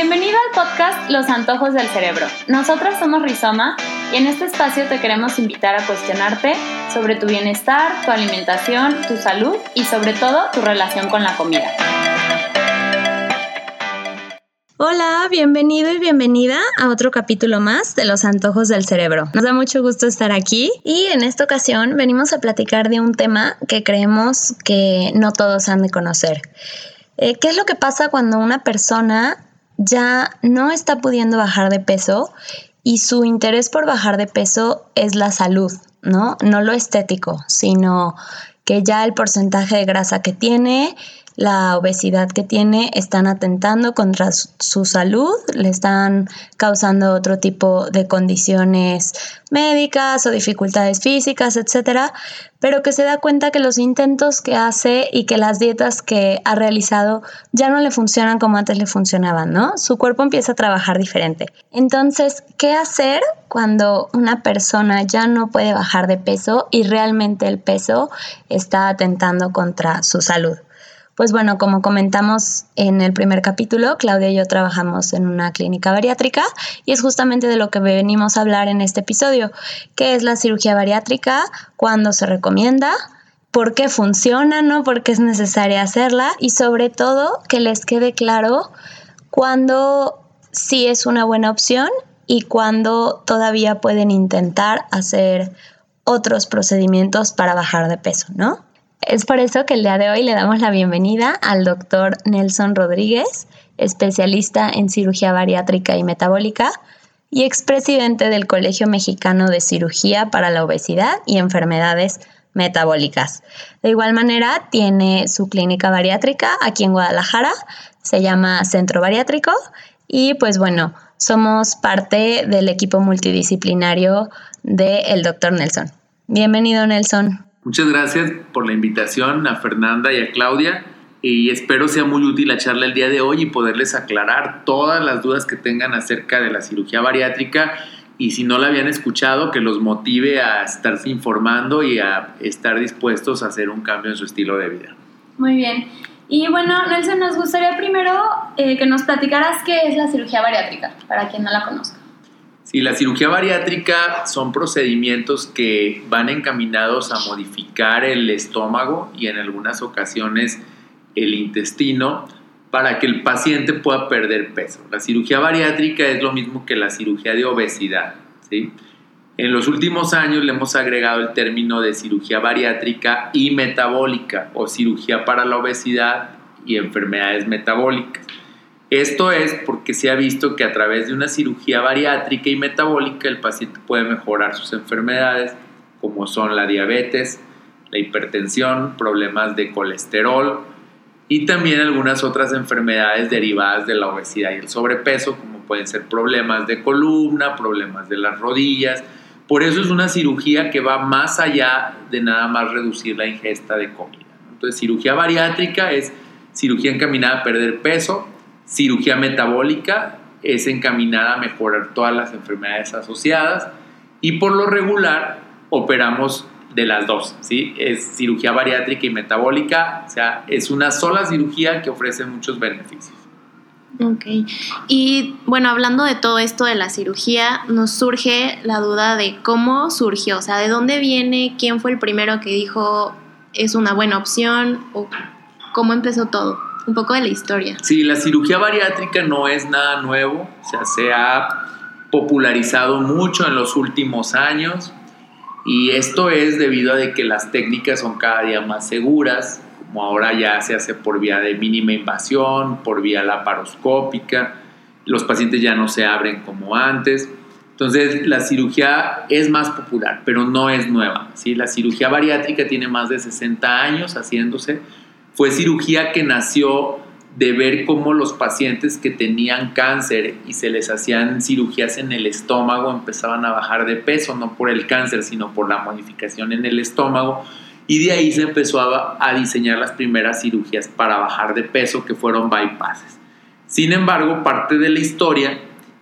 Bienvenido al podcast Los Antojos del Cerebro. Nosotras somos Rizoma y en este espacio te queremos invitar a cuestionarte sobre tu bienestar, tu alimentación, tu salud y sobre todo tu relación con la comida. Hola, bienvenido y bienvenida a otro capítulo más de Los Antojos del Cerebro. Nos da mucho gusto estar aquí y en esta ocasión venimos a platicar de un tema que creemos que no todos han de conocer. Eh, ¿Qué es lo que pasa cuando una persona ya no está pudiendo bajar de peso y su interés por bajar de peso es la salud, ¿no? No lo estético, sino que ya el porcentaje de grasa que tiene la obesidad que tiene están atentando contra su salud, le están causando otro tipo de condiciones médicas o dificultades físicas, etcétera, pero que se da cuenta que los intentos que hace y que las dietas que ha realizado ya no le funcionan como antes le funcionaban, ¿no? Su cuerpo empieza a trabajar diferente. Entonces, ¿qué hacer cuando una persona ya no puede bajar de peso y realmente el peso está atentando contra su salud? Pues bueno, como comentamos en el primer capítulo, Claudia y yo trabajamos en una clínica bariátrica y es justamente de lo que venimos a hablar en este episodio, qué es la cirugía bariátrica, cuándo se recomienda, por qué funciona, ¿no? por qué es necesaria hacerla y sobre todo que les quede claro cuándo sí es una buena opción y cuándo todavía pueden intentar hacer otros procedimientos para bajar de peso, ¿no? Es por eso que el día de hoy le damos la bienvenida al doctor Nelson Rodríguez, especialista en cirugía bariátrica y metabólica y expresidente del Colegio Mexicano de Cirugía para la Obesidad y Enfermedades Metabólicas. De igual manera, tiene su clínica bariátrica aquí en Guadalajara, se llama Centro Bariátrico y pues bueno, somos parte del equipo multidisciplinario del doctor Nelson. Bienvenido Nelson. Muchas gracias por la invitación a Fernanda y a Claudia y espero sea muy útil la charla el día de hoy y poderles aclarar todas las dudas que tengan acerca de la cirugía bariátrica y si no la habían escuchado, que los motive a estarse informando y a estar dispuestos a hacer un cambio en su estilo de vida. Muy bien. Y bueno, Nelson, nos gustaría primero eh, que nos platicaras qué es la cirugía bariátrica, para quien no la conozca. Sí, la cirugía bariátrica son procedimientos que van encaminados a modificar el estómago y en algunas ocasiones el intestino para que el paciente pueda perder peso. La cirugía bariátrica es lo mismo que la cirugía de obesidad. ¿sí? En los últimos años le hemos agregado el término de cirugía bariátrica y metabólica o cirugía para la obesidad y enfermedades metabólicas. Esto es porque se ha visto que a través de una cirugía bariátrica y metabólica el paciente puede mejorar sus enfermedades como son la diabetes, la hipertensión, problemas de colesterol y también algunas otras enfermedades derivadas de la obesidad y el sobrepeso como pueden ser problemas de columna, problemas de las rodillas. Por eso es una cirugía que va más allá de nada más reducir la ingesta de comida. Entonces cirugía bariátrica es cirugía encaminada a perder peso Cirugía metabólica es encaminada a mejorar todas las enfermedades asociadas y por lo regular operamos de las dos, ¿sí? Es cirugía bariátrica y metabólica, o sea, es una sola cirugía que ofrece muchos beneficios. Ok, y bueno, hablando de todo esto de la cirugía, nos surge la duda de cómo surgió, o sea, de dónde viene, quién fue el primero que dijo es una buena opción o cómo empezó todo un poco de la historia. Sí, la cirugía bariátrica no es nada nuevo, o sea, se ha popularizado mucho en los últimos años y esto es debido a de que las técnicas son cada día más seguras, como ahora ya se hace por vía de mínima invasión, por vía laparoscópica, los pacientes ya no se abren como antes. Entonces, la cirugía es más popular, pero no es nueva. ¿sí? La cirugía bariátrica tiene más de 60 años haciéndose, fue cirugía que nació de ver cómo los pacientes que tenían cáncer y se les hacían cirugías en el estómago empezaban a bajar de peso, no por el cáncer, sino por la modificación en el estómago. Y de ahí se empezó a, diseñar las primeras cirugías para bajar de peso, que fueron bypasses. Sin embargo, parte de la historia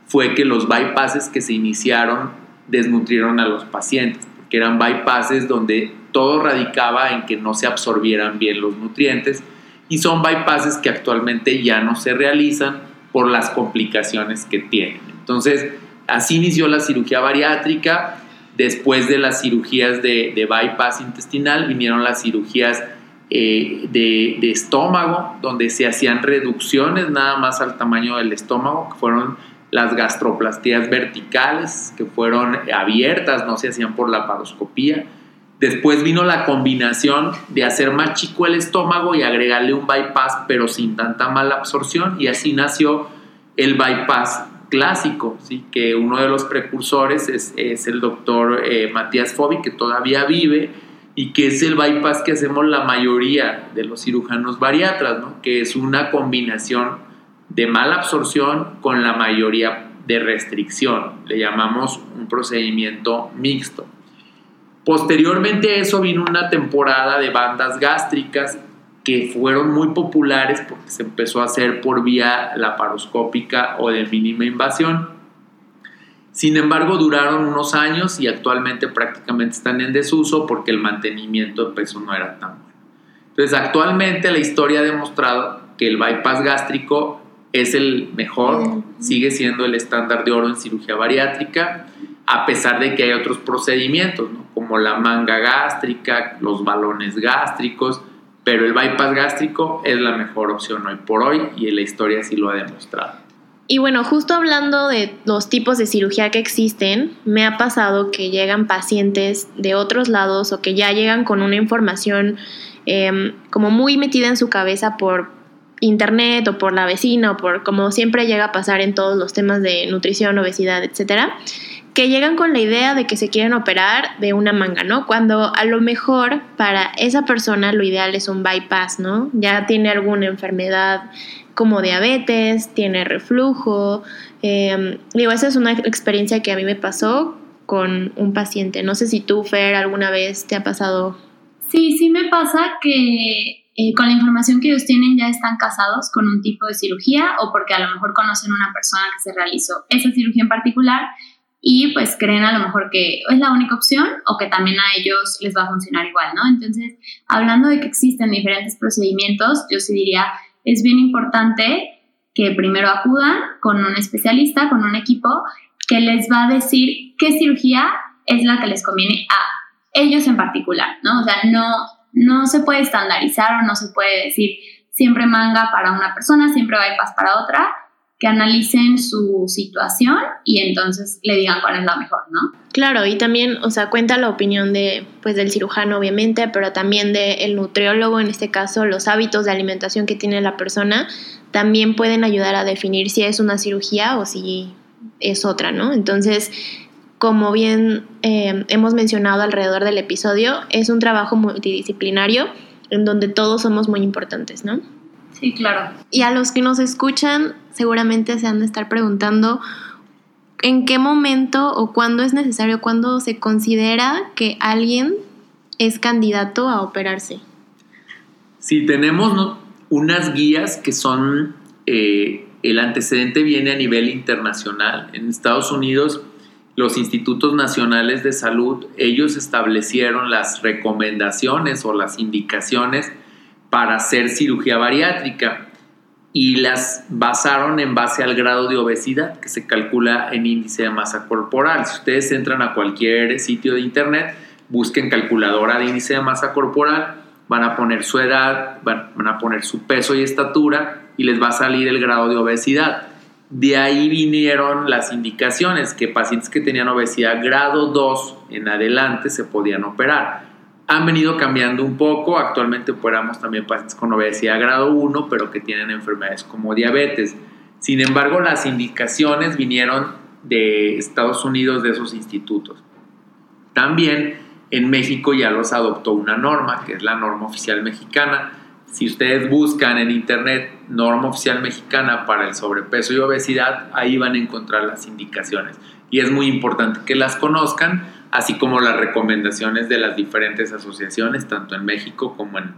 fue que los bypasses que se iniciaron desnutrieron a los pacientes, porque eran bypasses donde todo radicaba en que no se absorbieran bien los nutrientes y son bypasses que actualmente ya no se realizan por las complicaciones que tienen. Entonces, así inició la cirugía bariátrica. Después de las cirugías de, bypass intestinal vinieron las cirugías eh, de, de, estómago, donde se hacían reducciones nada más al tamaño del estómago, que fueron las gastroplastías verticales, que fueron abiertas, no se hacían por la paroscopía. Después vino la combinación de hacer más chico el estómago y agregarle un bypass, pero sin tanta mala absorción, y así nació el bypass clásico, ¿sí? que uno de los precursores es, el doctor eh, Matías Fobi, que todavía vive, y que es el bypass que hacemos la mayoría de los cirujanos bariatras, ¿no? que es una combinación de mala absorción con la mayoría de restricción. Le llamamos un procedimiento mixto. Posteriormente a eso vino una temporada de bandas gástricas que fueron muy populares porque se empezó a hacer por vía laparoscópica o de mínima invasión. Sin embargo, duraron unos años y actualmente prácticamente están en desuso porque el mantenimiento de peso no era tan bueno. Entonces, actualmente la historia ha demostrado que el bypass gástrico es el mejor, sigue siendo el estándar de oro en cirugía bariátrica, a pesar de que hay otros procedimientos, como la manga gástrica, los balones gástricos, pero el bypass gástrico es la mejor opción hoy por hoy y la historia sí lo ha demostrado. Y bueno, justo hablando de los tipos de cirugía que existen, me ha pasado que llegan pacientes de otros lados o que ya llegan con una información em, como muy metida en su cabeza por internet o por la vecina o por como siempre llega a pasar en todos los temas de nutrición, obesidad, etcétera, que llegan con la idea de que se quieren operar de una manga, ¿no? Cuando a lo mejor para esa persona lo ideal es un bypass, ¿no? Ya tiene alguna enfermedad como diabetes, tiene reflujo. Em, digo, esa es una experiencia que a mí me pasó con un paciente. No sé si tú, Fer, alguna vez te ha pasado. Sí, sí me pasa que eh, con la información que ellos tienen ya están casados con un tipo de cirugía o porque a lo mejor conocen una persona que se realizó esa cirugía en particular y pues creen a lo mejor que es la única opción o que también a ellos les va a funcionar igual, ¿no? Entonces, hablando de que existen diferentes procedimientos, yo sí diría, es bien importante que primero acudan con un especialista, con un equipo que les va a decir qué cirugía es la que les conviene a ellos en particular, ¿no? O sea, no, no se puede estandarizar o no se puede decir siempre manga para una persona, siempre bypass para otra, que analicen su situación y entonces le digan cuál es la mejor, ¿no? Claro, y también, o sea, cuenta la opinión de, pues, del cirujano, obviamente, pero también del nutriólogo, en este caso, los hábitos de alimentación que tiene la persona, también pueden ayudar a definir si es una cirugía o si es otra, ¿no? Entonces, como bien eh, hemos mencionado alrededor del episodio, es un trabajo multidisciplinario en donde todos somos muy importantes, ¿no? Sí, claro. Y a los que nos escuchan, seguramente se han de estar preguntando en qué momento o cuándo es necesario, cuándo se considera que alguien es candidato a operarse. Sí, tenemos unas guías que son, eh, el antecedente viene a nivel internacional. En Estados Unidos los institutos nacionales de salud, ellos establecieron las recomendaciones o las indicaciones para hacer cirugía bariátrica y las basaron en base al grado de obesidad que se calcula en índice de masa corporal. Si ustedes entran a cualquier sitio de internet, busquen calculadora de índice de masa corporal, van a poner su edad, van, a poner su peso y estatura y les va a salir el grado de obesidad. De ahí vinieron las indicaciones que pacientes que tenían obesidad grado 2 en adelante se podían operar. Han venido cambiando un poco, actualmente operamos también pacientes con obesidad grado 1, pero que tienen enfermedades como diabetes. Sin embargo, las indicaciones vinieron de Estados Unidos, de esos institutos. También en México ya los adoptó una norma, que es la norma oficial mexicana, si ustedes buscan en internet norma oficial mexicana para el sobrepeso y obesidad, ahí van a encontrar las indicaciones. Y es muy importante que las conozcan, así como las recomendaciones de las diferentes asociaciones, tanto en México como en,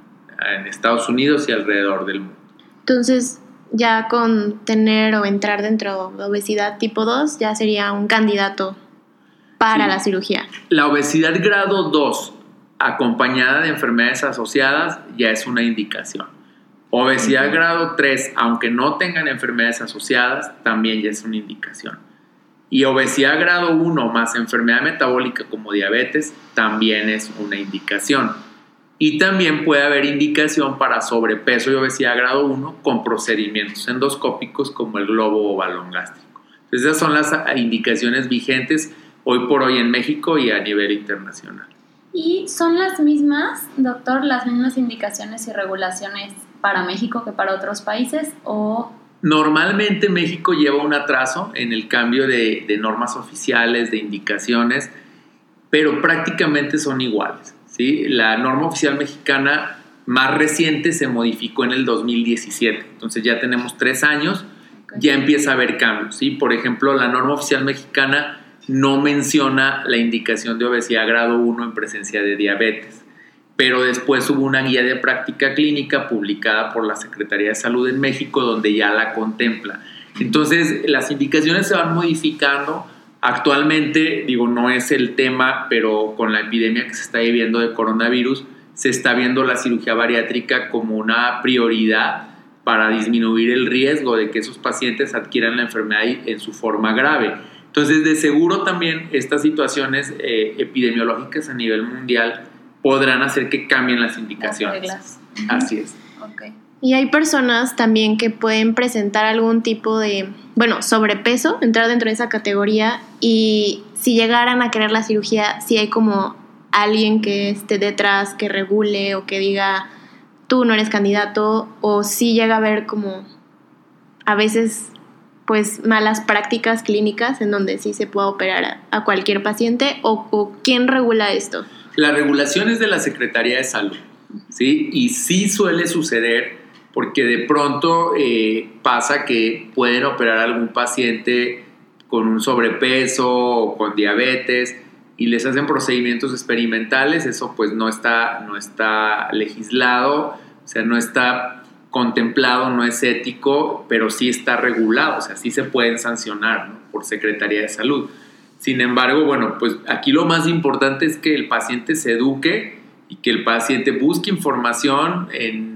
Estados Unidos y alrededor del mundo. Entonces, ya con tener o entrar dentro de obesidad tipo 2, ya sería un candidato para la cirugía. La obesidad grado 2 acompañada de enfermedades asociadas ya es una indicación. Obesidad grado 3, aunque no tengan enfermedades asociadas, también ya es una indicación. Y obesidad grado 1 más enfermedad metabólica como diabetes también es una indicación. Y también puede haber indicación para sobrepeso y obesidad grado 1 con procedimientos endoscópicos como el globo o balón gástrico. esas son las indicaciones vigentes hoy por hoy en México y a nivel internacional. ¿Y son las mismas, doctor, las mismas indicaciones y regulaciones para México que para otros países o Normalmente México lleva un atraso en el cambio de, normas oficiales, de indicaciones, pero prácticamente son iguales. ¿sí? La norma oficial mexicana más reciente se modificó en el 2017, entonces ya tenemos tres años, ya empieza a haber cambios. ¿sí? Por ejemplo, la norma oficial mexicana no menciona la indicación de obesidad grado 1 en presencia de diabetes pero después hubo una guía de práctica clínica publicada por la Secretaría de Salud en México donde ya la contempla. Entonces, las indicaciones se van modificando. Actualmente, digo, no es el tema, pero con la epidemia que se está viviendo de coronavirus, se está viendo la cirugía bariátrica como una prioridad para disminuir el riesgo de que esos pacientes adquieran la enfermedad en su forma grave. Entonces, de seguro también estas situaciones eh, epidemiológicas a nivel mundial podrán hacer que cambien las indicaciones. Así es. Y hay personas también que pueden presentar algún tipo de, bueno, sobrepeso, entrar dentro de esa categoría y si llegaran a querer la cirugía, si hay como alguien que esté detrás, que regule o que diga, tú no eres candidato, o si llega a haber como a veces pues malas prácticas clínicas en donde sí se pueda operar a, cualquier paciente o, o quién regula esto. La regulación es de la Secretaría de Salud, ¿sí? Y sí suele suceder porque de pronto eh, pasa que pueden operar a algún paciente con un sobrepeso o con diabetes y les hacen procedimientos experimentales, eso pues no está, no está legislado, o sea, no está contemplado, no es ético, pero sí está regulado, o sea, sí se pueden sancionar por Secretaría de Salud. Sin embargo, bueno, pues aquí lo más importante es que el paciente se eduque y que el paciente busque información en,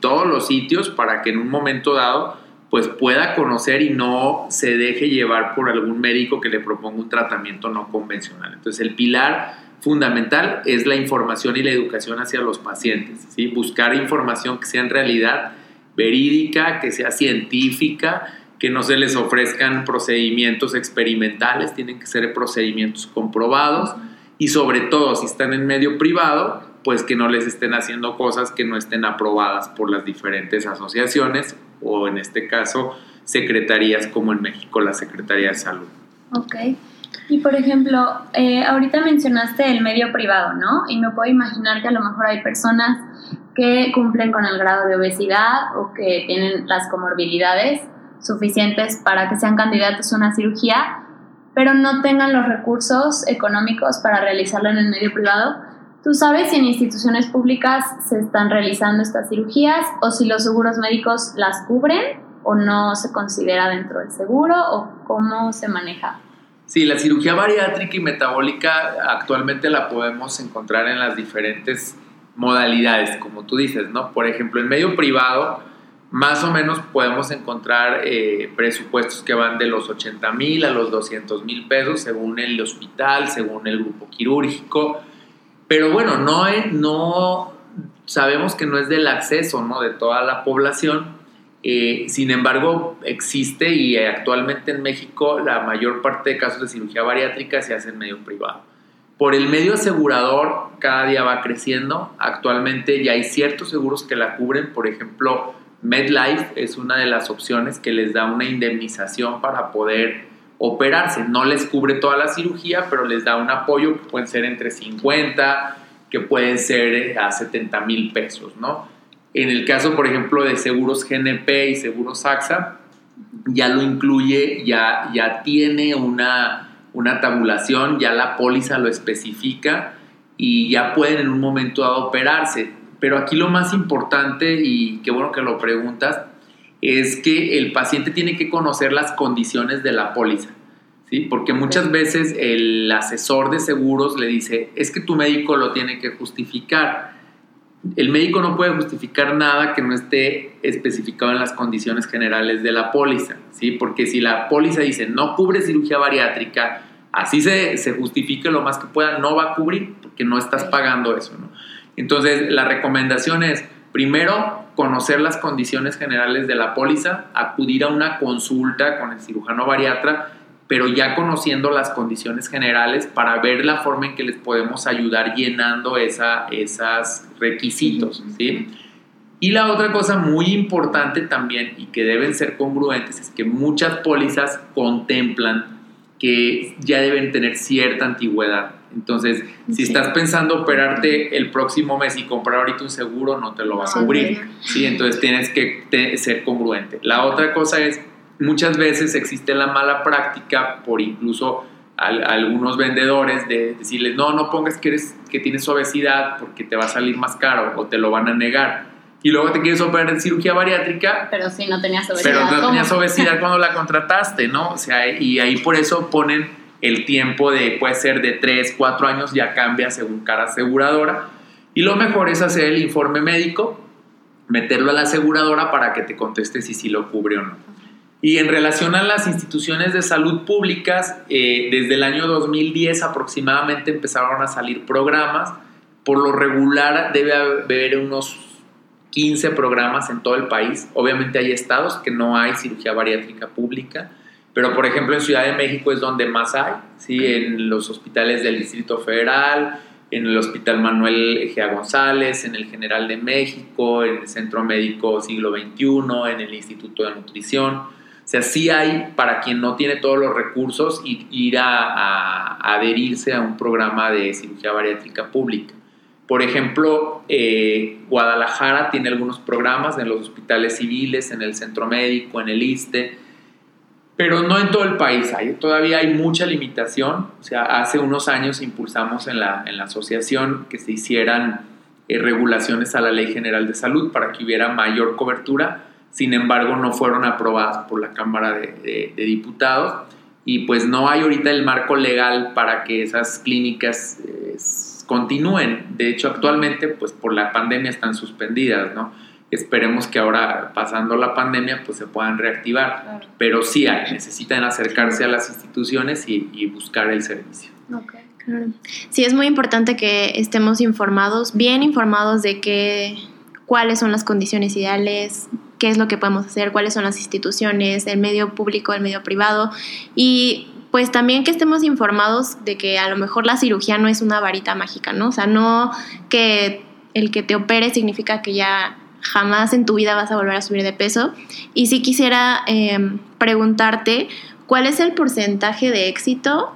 todos los sitios para que en un momento dado pues pueda conocer y no se deje llevar por algún médico que le proponga un tratamiento no convencional. Entonces el pilar fundamental es la información y la educación hacia los pacientes, ¿sí? buscar información que sea en realidad verídica, que sea científica que no se les ofrezcan procedimientos experimentales, tienen que ser procedimientos comprobados y sobre todo si están en medio privado, pues que no les estén haciendo cosas que no estén aprobadas por las diferentes asociaciones o en este caso secretarías como en México la Secretaría de Salud. Ok. Y por ejemplo, eh, ahorita mencionaste el medio privado, ¿no? Y me puedo imaginar que a lo mejor hay personas que cumplen con el grado de obesidad o que tienen las comorbilidades suficientes para que sean candidatos a una cirugía, pero no tengan los recursos económicos para realizarlo en el medio privado. ¿Tú sabes si en instituciones públicas se están realizando estas cirugías o si los seguros médicos las cubren o no se considera dentro del seguro o cómo se maneja? Sí, la cirugía bariátrica y metabólica actualmente la podemos encontrar en las diferentes modalidades, como tú dices, ¿no? Por ejemplo, en medio privado, más o menos podemos encontrar eh, presupuestos que van de los 80 mil a los 200 mil pesos según el hospital, según el grupo quirúrgico. Pero bueno, no, no sabemos que no es del acceso ¿no? de toda la población. Eh, sin embargo, existe y actualmente en México la mayor parte de casos de cirugía bariátrica se hace en medio privado. Por el medio asegurador cada día va creciendo. Actualmente ya hay ciertos seguros que la cubren, por ejemplo, MedLife es una de las opciones que les da una indemnización para poder operarse. No les cubre toda la cirugía, pero les da un apoyo que pueden ser entre 50, que pueden ser eh, a 70 mil pesos, ¿no? En el caso, por ejemplo, de seguros GNP y seguros AXA, ya lo incluye, ya, ya tiene una, una tabulación, ya la póliza lo especifica y ya pueden en un momento dado operarse pero aquí lo más importante, y qué bueno que lo preguntas, es que el paciente tiene que conocer las condiciones de la póliza. ¿sí? Porque muchas veces el asesor de seguros le dice, es que tu médico lo tiene que justificar. El médico no puede justificar nada que no esté especificado en las condiciones generales de la póliza, ¿sí? Porque si la póliza dice no cubre cirugía bariátrica, así se, se justifique lo más que pueda, no va a cubrir porque no estás pagando eso, ¿no? Entonces, la recomendación es, primero, conocer las condiciones generales de la póliza, acudir a una consulta con el cirujano bariatra pero ya conociendo las condiciones generales para ver la forma en que les podemos ayudar llenando esa, esos requisitos, ¿sí? Y la otra cosa muy importante también y que deben ser congruentes es que muchas pólizas contemplan que ya deben tener cierta antigüedad. Entonces, si estás pensando operarte el próximo mes y comprar ahorita un seguro, no te lo va a cubrir. Sí, entonces tienes que ser congruente. La otra cosa es muchas veces existe la mala práctica por incluso algunos vendedores de decirles, no, no pongas que, eres, que tienes obesidad porque te va a salir más caro o te lo van a negar. Y luego te quieres operar en cirugía bariátrica. Pero si no tenías obesidad. Pero no tenías obesidad cuando la contrataste, ¿no? O sea, y ahí por eso ponen el tiempo de, puede ser de 3, 4 años, ya cambia según cada aseguradora. Y lo mejor es hacer el informe médico, meterlo a la aseguradora para que te conteste si sí lo cubre o no. Y en relación a las instituciones de salud públicas, eh, desde el año 2010 aproximadamente empezaron a salir programas. Por lo regular debe haber unos 15 programas en todo el país. Obviamente hay estados que no hay cirugía bariátrica pública, pero por ejemplo en Ciudad de México es donde más hay, ¿sí? en los hospitales del Distrito Federal, en el Hospital Manuel Egea González, en el General de México, en el Centro Médico Siglo XXI, en el Instituto de Nutrición. O sea, sí hay para quien no tiene todos los recursos ir a, adherirse a un programa de cirugía bariátrica pública. Por ejemplo, eh, Guadalajara tiene algunos programas en los hospitales civiles, en el centro médico, en el ISTE, pero no en todo el país. Todavía hay mucha limitación. O sea, hace unos años impulsamos en la, en la asociación que se hicieran eh, regulaciones a la Ley General de Salud para que hubiera mayor cobertura sin embargo no fueron aprobadas por la Cámara de, Diputados y pues no hay ahorita el marco legal para que esas clínicas eh, continúen. De hecho, actualmente pues por la pandemia están suspendidas, ¿no? Esperemos que ahora, pasando la pandemia, pues se puedan reactivar. Pero sí necesitan acercarse a las instituciones y, buscar el servicio. Okay. Claro. Sí, es muy importante que estemos informados, bien informados de que, cuáles son las condiciones ideales, qué es lo que podemos hacer, cuáles son las instituciones, el medio público, el medio privado y pues también que estemos informados de que a lo mejor la cirugía no es una varita mágica, ¿no? O sea, no que el que te opere significa que ya jamás en tu vida vas a volver a subir de peso. Y sí quisiera em, preguntarte, ¿cuál es el porcentaje de éxito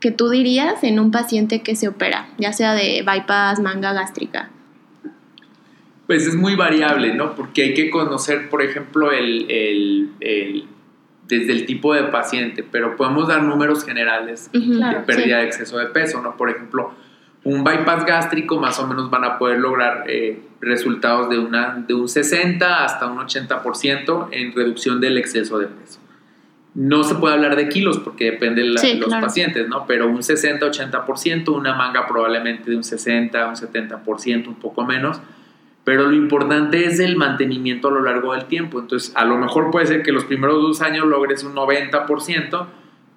que tú dirías en un paciente que se opera, ya sea de bypass, manga gástrica? Pues es muy variable, ¿no? Porque hay que conocer, por ejemplo, el, desde el tipo de paciente, pero podemos dar números generales de pérdida de exceso de peso, ¿no? Por ejemplo, un bypass gástrico más o menos van a poder lograr eh, resultados de, una, de un 60 hasta un 80% en reducción del exceso de peso. No se puede hablar de kilos porque depende de los pacientes, ¿no? Pero un 60-80%, una manga probablemente de un 60, un 70%, un poco menos pero lo importante es el mantenimiento a lo largo del tiempo. Entonces, a lo mejor puede ser que los primeros dos años logres un 90%,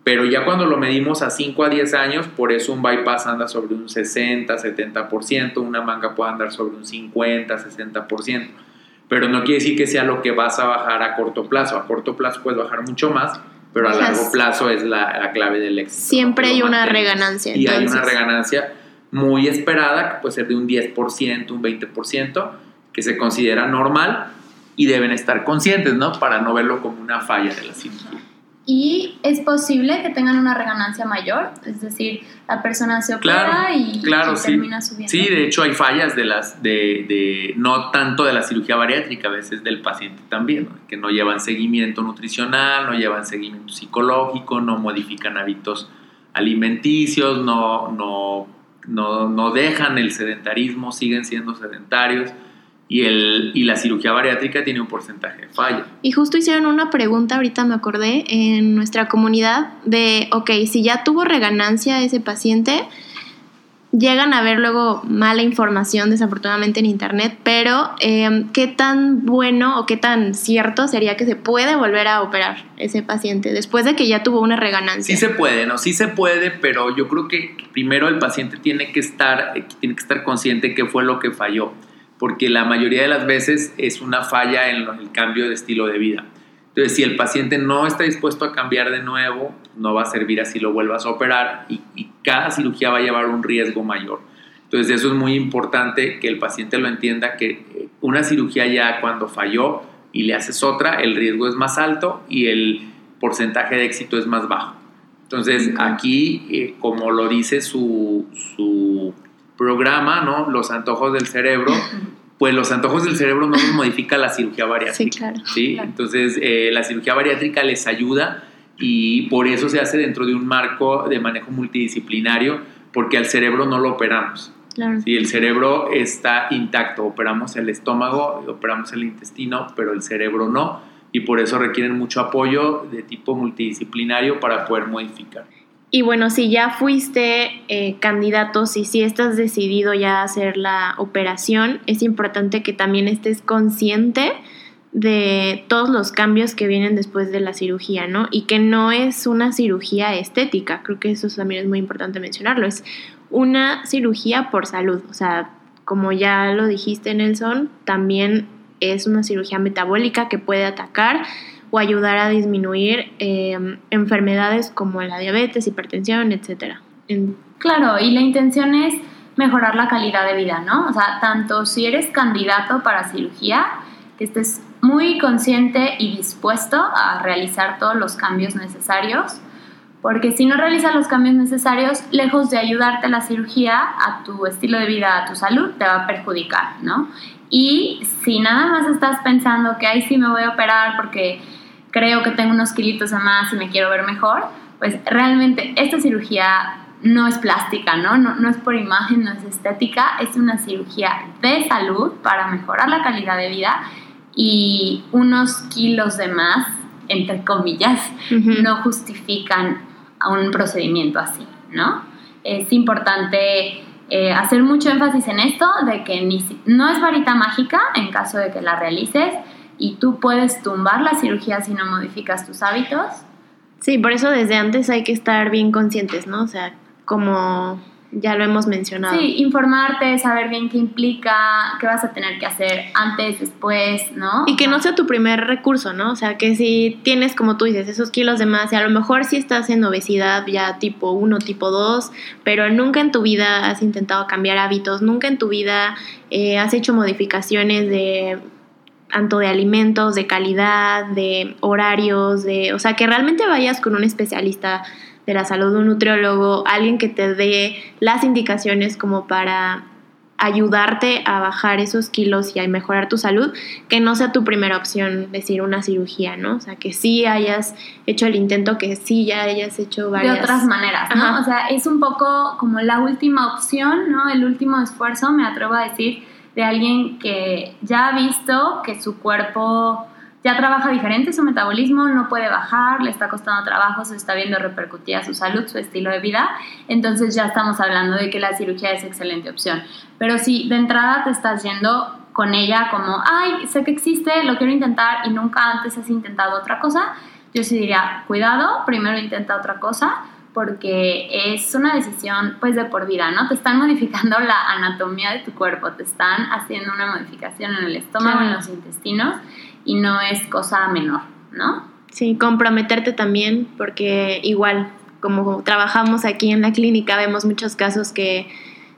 pero ya cuando lo medimos a 5 a 10 años, por eso un bypass anda sobre un 60, 70%, una manga puede andar sobre un 50, 60%. Pero no quiere decir que sea lo que vas a bajar a corto plazo. A corto plazo puedes bajar mucho más, pero a largo plazo es la, clave del éxito. Siempre hay una reganancia. Y hay una reganancia muy esperada, que puede ser de un 10%, un 20%, que se considera normal y deben estar conscientes, ¿no? Para no verlo como una falla de la cirugía. ¿Y es posible que tengan una reganancia mayor? Es decir, la persona se opera y, termina subiendo. Sí, de hecho hay fallas de las, de, de, no tanto de la cirugía bariátrica, a veces del paciente también, que no llevan seguimiento nutricional, no llevan seguimiento psicológico, no modifican hábitos alimenticios, no, no no, no dejan el sedentarismo, siguen siendo sedentarios. Y, el, y la cirugía bariátrica tiene un porcentaje de falla. Y justo hicieron una pregunta, ahorita me acordé, en nuestra comunidad de, ok, si ya tuvo reganancia ese paciente, llegan a ver luego mala información desafortunadamente en internet, pero em, ¿qué tan bueno o qué tan cierto sería que se puede volver a operar ese paciente después de que ya tuvo una reganancia? Sí se puede, ¿no? Sí se puede, pero yo creo que primero el paciente tiene que estar, eh, tiene que estar consciente qué fue lo que falló, porque la mayoría de las veces es una falla en el cambio de estilo de vida. Entonces, si el paciente no está dispuesto a cambiar de nuevo, no va a servir así lo vuelvas a operar y, cada cirugía va a llevar un riesgo mayor. Entonces, eso es muy importante que el paciente lo entienda, que eh, una cirugía ya cuando falló y le haces otra, el riesgo es más alto y el porcentaje de éxito es más bajo. Entonces, aquí, eh, como lo dice su, su programa, ¿no? Los antojos del cerebro, pues los antojos del cerebro no los modifica la cirugía bariátrica. Sí, claro. ¿sí? Entonces, eh, la cirugía bariátrica les ayuda y por eso se hace dentro de un marco de manejo multidisciplinario, porque al cerebro no lo operamos. Claro. el cerebro está intacto, operamos el estómago, operamos el intestino, pero el cerebro no, y por eso requieren mucho apoyo de tipo multidisciplinario para poder modificar. Y bueno, si ya fuiste eh, candidato, si sí estás decidido ya a hacer la operación, es importante que también estés consciente de todos los cambios que vienen después de la cirugía, ¿no? Y que no es una cirugía estética, creo que eso también es muy importante mencionarlo, es una cirugía por salud, o sea, como ya lo dijiste Nelson, también es una cirugía metabólica que puede atacar o ayudar a disminuir em, enfermedades como la diabetes, hipertensión, etc. Claro, y la intención es mejorar la calidad de vida, ¿no? O sea, tanto si eres candidato para cirugía, que estés muy consciente y dispuesto a realizar todos los cambios necesarios, porque si no realizas los cambios necesarios, lejos de ayudarte la cirugía a tu estilo de vida, a tu salud, te va a perjudicar, ¿no? Y si nada más estás pensando que ahí sí me voy a operar porque creo que tengo unos kilitos de más y me quiero ver mejor, pues realmente esta cirugía no es plástica, ¿no? ¿no? No es por imagen, no es estética, es una cirugía de salud para mejorar la calidad de vida y unos kilos de más, entre comillas, no justifican a un procedimiento así, ¿no? Es importante eh, hacer mucho énfasis en esto, de que ni, no es varita mágica en caso de que la realices, y tú puedes tumbar la cirugía si no modificas tus hábitos. Sí, por eso desde antes hay que estar bien conscientes, ¿no? O sea, como ya lo hemos mencionado. Sí, informarte, saber bien qué implica, qué vas a tener que hacer antes, después, ¿no? Y que no sea tu primer recurso, ¿no? O sea, que si tienes, como tú dices, esos kilos de más, y a lo mejor si estás en obesidad ya tipo 1, tipo 2, pero nunca en tu vida has intentado cambiar hábitos, nunca en tu vida eh, has hecho modificaciones de tanto de alimentos, de calidad, de horarios, de, o sea, que realmente vayas con un especialista de la salud, un nutriólogo, alguien que te dé las indicaciones como para ayudarte a bajar esos kilos y a mejorar tu salud, que no sea tu primera opción decir una cirugía, ¿no? O sea, que sí hayas hecho el intento, que sí ya hayas hecho varias... De otras maneras, ¿no? O sea, es un poco como la última opción, ¿no? El último esfuerzo, me atrevo a decir, de alguien que ya ha visto que su cuerpo ya trabaja diferente, su metabolismo no puede bajar, le está costando trabajo, se está viendo repercutida su salud, su estilo de vida, entonces ya estamos hablando de que la cirugía es excelente opción. Pero si de entrada te estás yendo con ella como, ay, sé que existe, lo quiero intentar y nunca antes has intentado otra cosa, yo sí diría, cuidado, primero intenta otra cosa, porque es una decisión pues de por vida, ¿no? Te están modificando la anatomía de tu cuerpo, te están haciendo una modificación en el estómago, en los intestinos y no es cosa menor, ¿no? Sí, comprometerte también porque igual como trabajamos aquí en la clínica vemos muchos casos que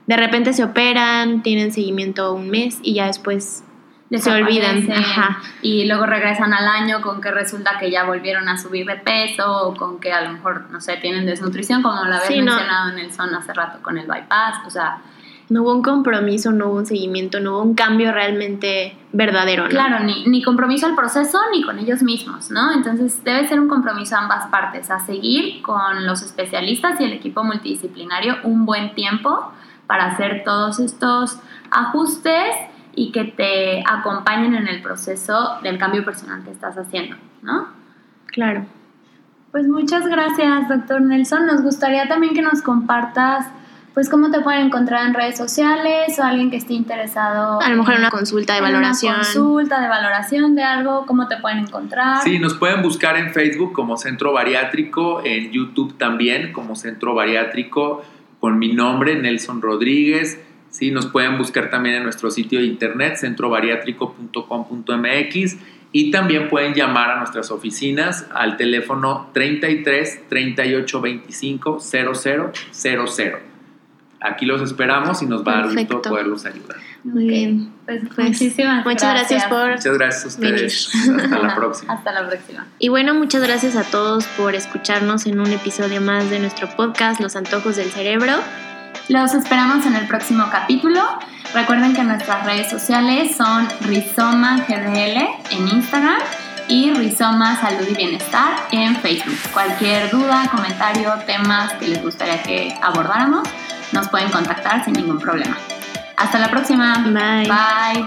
de repente se operan, tienen seguimiento un mes y ya después se olvidan. Y luego regresan al año con que resulta que ya volvieron a subir de peso o con que a lo mejor, no sé, tienen desnutrición, como lo había mencionado en el son hace rato con el bypass. O sea, no hubo un compromiso, no hubo un seguimiento, no hubo un cambio realmente verdadero. ¿no? Claro, ni, ni compromiso al proceso ni con ellos mismos, ¿no? Entonces debe ser un compromiso a ambas partes, a seguir con los especialistas y el equipo multidisciplinario un buen tiempo para hacer todos estos ajustes y que te acompañen en el proceso del cambio personal que estás haciendo, ¿no? Claro. Pues muchas gracias, doctor Nelson. Nos gustaría también que nos compartas pues cómo te pueden encontrar en redes sociales o alguien que esté interesado. A lo mejor en una consulta de en valoración. Una consulta de valoración de algo, cómo te pueden encontrar. Sí, nos pueden buscar en Facebook como Centro Bariátrico, en YouTube también como Centro Bariátrico, con mi nombre, Nelson Rodríguez. Sí, nos pueden buscar también en nuestro sitio de internet, centrovariátrico.com.mx y también pueden llamar a nuestras oficinas al teléfono 33 38 25 0000. Aquí los esperamos y nos va a dar gusto Perfecto. poderlos ayudar. Muy bien. Pues, Pues, muchísimas Muchas gracias, por... Muchas gracias a ustedes. Hasta la próxima. Hasta la próxima. Y bueno, muchas gracias a todos por escucharnos en un episodio más de nuestro podcast Los Antojos del Cerebro. Los esperamos en el próximo capítulo. Recuerden que nuestras redes sociales son Rizoma GDL en Instagram y Rizoma Salud y Bienestar en Facebook. Cualquier duda, comentario, temas que les gustaría que abordáramos, nos pueden contactar sin ningún problema. Hasta la próxima. Bye. Bye.